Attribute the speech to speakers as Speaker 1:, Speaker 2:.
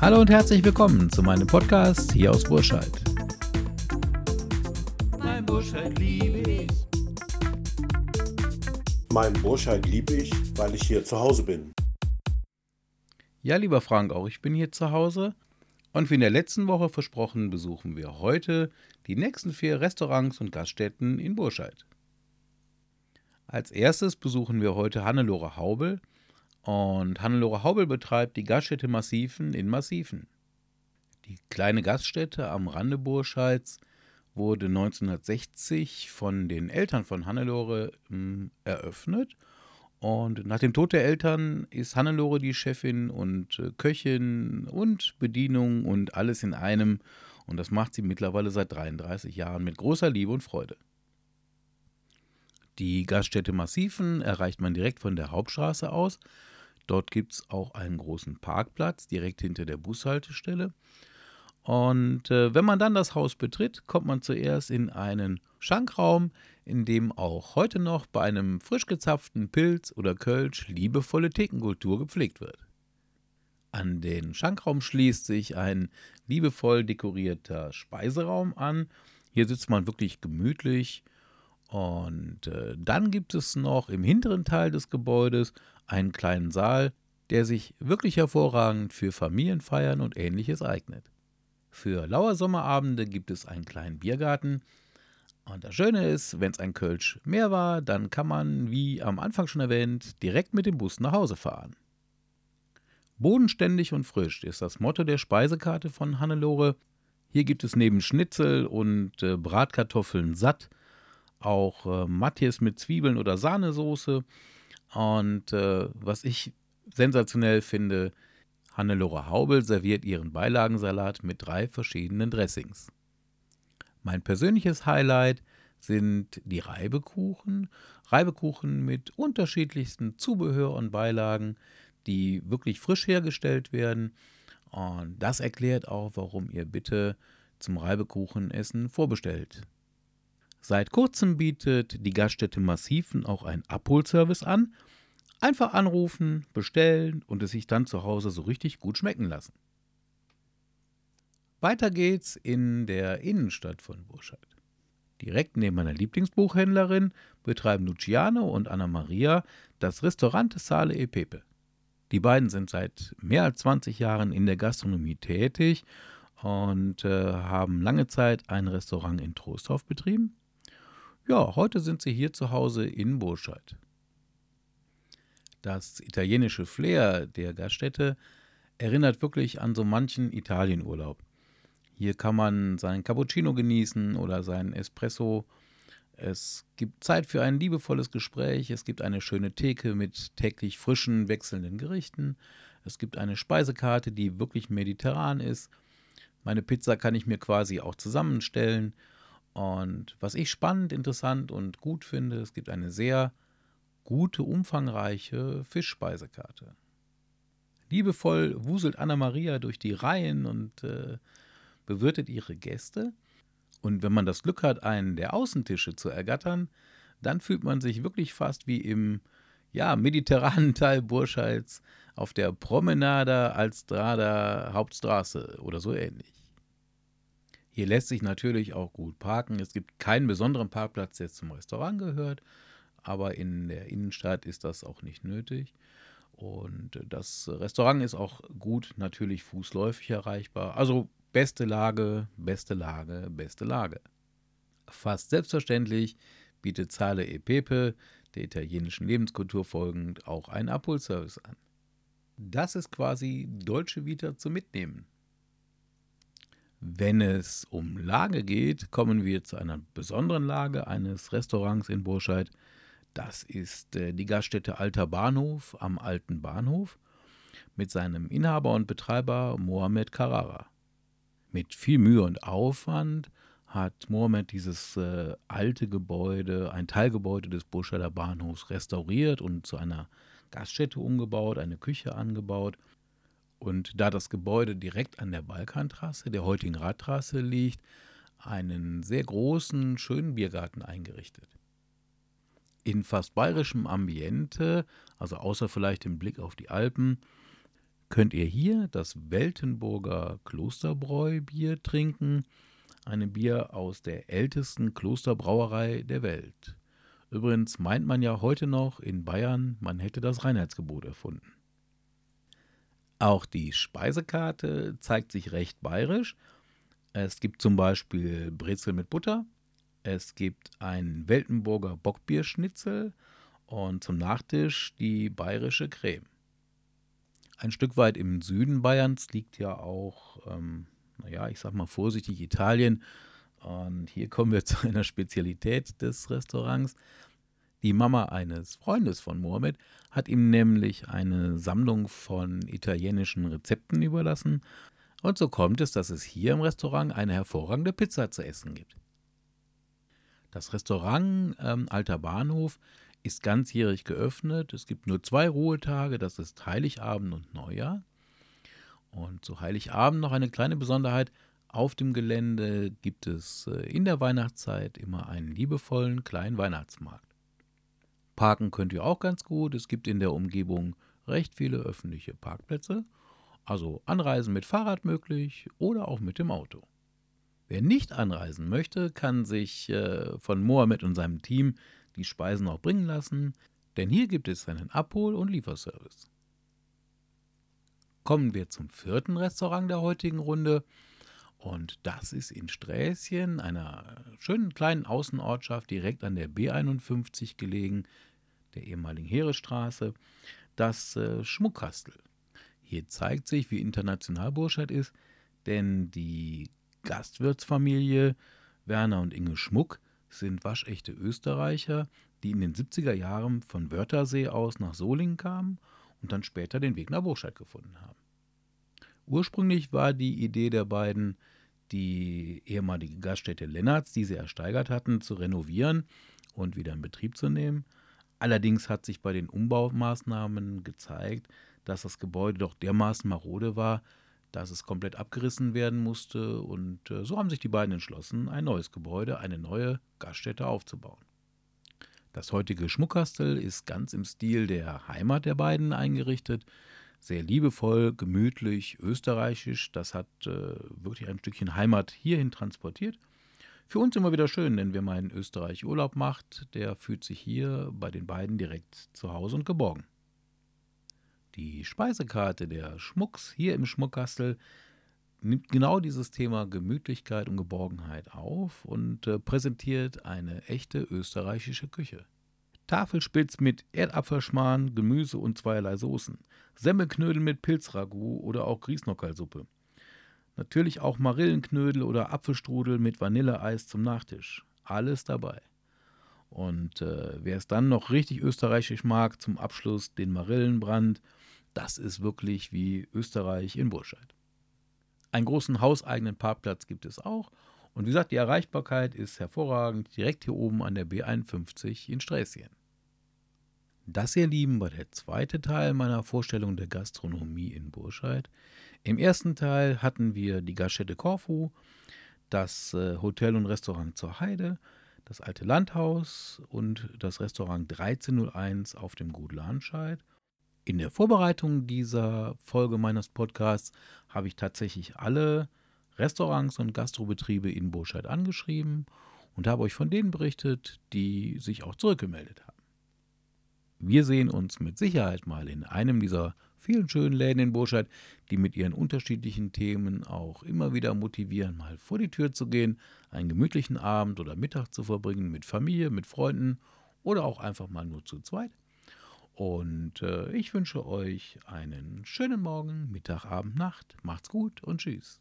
Speaker 1: Hallo und herzlich willkommen zu meinem Podcast hier aus Burscheid.
Speaker 2: Mein Burscheid liebe ich.
Speaker 3: Mein Burscheid liebe ich, weil ich hier zu Hause bin.
Speaker 1: Ja, lieber Frank, auch ich bin hier zu Hause. Und wie in der letzten Woche versprochen, besuchen wir heute die nächsten vier Restaurants und Gaststätten in Burscheid. Als erstes besuchen wir heute Hannelore Haubel. Und Hannelore Haubel betreibt die Gaststätte Massiven in Massiven. Die kleine Gaststätte am Rande Burscheids wurde 1960 von den Eltern von Hannelore ähm, eröffnet. Und nach dem Tod der Eltern ist Hannelore die Chefin und äh, Köchin und Bedienung und alles in einem. Und das macht sie mittlerweile seit 33 Jahren mit großer Liebe und Freude. Die Gaststätte Massiven erreicht man direkt von der Hauptstraße aus. Dort gibt es auch einen großen Parkplatz direkt hinter der Bushaltestelle. Und äh, wenn man dann das Haus betritt, kommt man zuerst in einen Schankraum, in dem auch heute noch bei einem frisch gezapften Pilz oder Kölsch liebevolle Thekenkultur gepflegt wird. An den Schankraum schließt sich ein liebevoll dekorierter Speiseraum an. Hier sitzt man wirklich gemütlich. Und äh, dann gibt es noch im hinteren Teil des Gebäudes einen kleinen Saal, der sich wirklich hervorragend für Familienfeiern und ähnliches eignet. Für laue Sommerabende gibt es einen kleinen Biergarten. Und das Schöne ist, wenn es ein Kölsch mehr war, dann kann man, wie am Anfang schon erwähnt, direkt mit dem Bus nach Hause fahren. Bodenständig und frisch ist das Motto der Speisekarte von Hannelore. Hier gibt es neben Schnitzel und äh, Bratkartoffeln satt auch äh, Matthias mit Zwiebeln oder Sahnesoße. Und äh, was ich sensationell finde, Hannelore Haubel serviert ihren Beilagensalat mit drei verschiedenen Dressings. Mein persönliches Highlight sind die Reibekuchen. Reibekuchen mit unterschiedlichsten Zubehör und Beilagen, die wirklich frisch hergestellt werden. Und das erklärt auch, warum ihr bitte zum Reibekuchenessen vorbestellt. Seit kurzem bietet die Gaststätte Massiven auch einen Abholservice an. Einfach anrufen, bestellen und es sich dann zu Hause so richtig gut schmecken lassen. Weiter geht's in der Innenstadt von Burscheid. Direkt neben meiner Lieblingsbuchhändlerin betreiben Luciano und Anna Maria das Restaurant Sale e Pepe. Die beiden sind seit mehr als 20 Jahren in der Gastronomie tätig und äh, haben lange Zeit ein Restaurant in Trostorf betrieben. Ja, heute sind sie hier zu Hause in Burscheid. Das italienische Flair der Gaststätte erinnert wirklich an so manchen Italienurlaub. Hier kann man seinen Cappuccino genießen oder seinen Espresso. Es gibt Zeit für ein liebevolles Gespräch. Es gibt eine schöne Theke mit täglich frischen, wechselnden Gerichten. Es gibt eine Speisekarte, die wirklich mediterran ist. Meine Pizza kann ich mir quasi auch zusammenstellen. Und was ich spannend, interessant und gut finde, es gibt eine sehr gute, umfangreiche Fischspeisekarte. Liebevoll wuselt Anna-Maria durch die Reihen und äh, bewirtet ihre Gäste. Und wenn man das Glück hat, einen der Außentische zu ergattern, dann fühlt man sich wirklich fast wie im ja, mediterranen Teil Burscheids auf der Promenade Alstrada Hauptstraße oder so ähnlich. Hier lässt sich natürlich auch gut parken. Es gibt keinen besonderen Parkplatz, der zum Restaurant gehört, aber in der Innenstadt ist das auch nicht nötig. Und das Restaurant ist auch gut natürlich fußläufig erreichbar. Also beste Lage, beste Lage, beste Lage. Fast selbstverständlich bietet Zale e Pepe der italienischen Lebenskultur folgend auch einen Abholservice an. Das ist quasi Dolce Vita zum Mitnehmen. Wenn es um Lage geht, kommen wir zu einer besonderen Lage eines Restaurants in Burscheid. Das ist äh, die Gaststätte Alter Bahnhof am Alten Bahnhof mit seinem Inhaber und Betreiber Mohamed Carrara. Mit viel Mühe und Aufwand hat Mohamed dieses äh, alte Gebäude, ein Teilgebäude des Burscheider Bahnhofs, restauriert und zu einer Gaststätte umgebaut, eine Küche angebaut und da das Gebäude direkt an der Balkantrasse, der heutigen Radtrasse liegt, einen sehr großen, schönen Biergarten eingerichtet. In fast bayerischem Ambiente, also außer vielleicht dem Blick auf die Alpen, könnt ihr hier das Weltenburger Klosterbräubier trinken, ein Bier aus der ältesten Klosterbrauerei der Welt. Übrigens meint man ja heute noch in Bayern, man hätte das Reinheitsgebot erfunden. Auch die Speisekarte zeigt sich recht bayerisch. Es gibt zum Beispiel Brezel mit Butter, es gibt ein Weltenburger Bockbierschnitzel und zum Nachtisch die bayerische Creme. Ein Stück weit im Süden Bayerns liegt ja auch, ähm, naja, ich sag mal vorsichtig Italien. Und hier kommen wir zu einer Spezialität des Restaurants. Die Mama eines Freundes von Mohammed hat ihm nämlich eine Sammlung von italienischen Rezepten überlassen. Und so kommt es, dass es hier im Restaurant eine hervorragende Pizza zu essen gibt. Das Restaurant ähm, Alter Bahnhof ist ganzjährig geöffnet. Es gibt nur zwei Ruhetage, das ist Heiligabend und Neujahr. Und zu Heiligabend noch eine kleine Besonderheit. Auf dem Gelände gibt es äh, in der Weihnachtszeit immer einen liebevollen kleinen Weihnachtsmarkt. Parken könnt ihr auch ganz gut. Es gibt in der Umgebung recht viele öffentliche Parkplätze. Also Anreisen mit Fahrrad möglich oder auch mit dem Auto. Wer nicht anreisen möchte, kann sich äh, von Mohammed und seinem Team die Speisen auch bringen lassen, denn hier gibt es einen Abhol- und Lieferservice. Kommen wir zum vierten Restaurant der heutigen Runde. Und das ist in Sträßchen, einer schönen kleinen Außenortschaft direkt an der B51 gelegen, der ehemaligen Heeresstraße, das äh, Schmuckkastel. Hier zeigt sich, wie international Burscheid ist, denn die Gastwirtsfamilie Werner und Inge Schmuck sind waschechte Österreicher, die in den 70er Jahren von Wörthersee aus nach Solingen kamen und dann später den Weg nach Burscheid gefunden haben. Ursprünglich war die Idee der beiden, die ehemalige Gaststätte Lennarts, die sie ersteigert hatten, zu renovieren und wieder in Betrieb zu nehmen. Allerdings hat sich bei den Umbaumaßnahmen gezeigt, dass das Gebäude doch dermaßen marode war, dass es komplett abgerissen werden musste. Und äh, so haben sich die beiden entschlossen, ein neues Gebäude, eine neue Gaststätte aufzubauen. Das heutige Schmuckkastel ist ganz im Stil der Heimat der beiden eingerichtet. Sehr liebevoll, gemütlich, österreichisch. Das hat äh, wirklich ein Stückchen Heimat hierhin transportiert. Für uns immer wieder schön, denn wer mal in Österreich Urlaub macht, der fühlt sich hier bei den beiden direkt zu Hause und geborgen. Die Speisekarte der Schmucks hier im Schmuckkastel nimmt genau dieses Thema Gemütlichkeit und Geborgenheit auf und äh, präsentiert eine echte österreichische Küche. Tafelspitz mit Erdapfelschmarrn, Gemüse und zweierlei Soßen, Semmelknödel mit Pilzragout oder auch Grießnockerlsuppe. Natürlich auch Marillenknödel oder Apfelstrudel mit Vanilleeis zum Nachtisch. Alles dabei. Und äh, wer es dann noch richtig österreichisch mag, zum Abschluss den Marillenbrand das ist wirklich wie Österreich in Burscheid. Einen großen hauseigenen Parkplatz gibt es auch. Und wie gesagt, die Erreichbarkeit ist hervorragend, direkt hier oben an der B51 in Sträßchen. Das, ihr Lieben, war der zweite Teil meiner Vorstellung der Gastronomie in Burscheid. Im ersten Teil hatten wir die Gaststätte Korfu, das äh, Hotel und Restaurant zur Heide, das alte Landhaus und das Restaurant 1301 auf dem Gut Lahnscheid. In der Vorbereitung dieser Folge meines Podcasts habe ich tatsächlich alle Restaurants und Gastrobetriebe in Burscheid angeschrieben und habe euch von denen berichtet, die sich auch zurückgemeldet haben. Wir sehen uns mit Sicherheit mal in einem dieser vielen schönen Läden in Burscheid, die mit ihren unterschiedlichen Themen auch immer wieder motivieren, mal vor die Tür zu gehen, einen gemütlichen Abend oder Mittag zu verbringen mit Familie, mit Freunden oder auch einfach mal nur zu zweit. Und äh, ich wünsche euch einen schönen Morgen, Mittag, Abend, Nacht. Macht's gut und tschüss.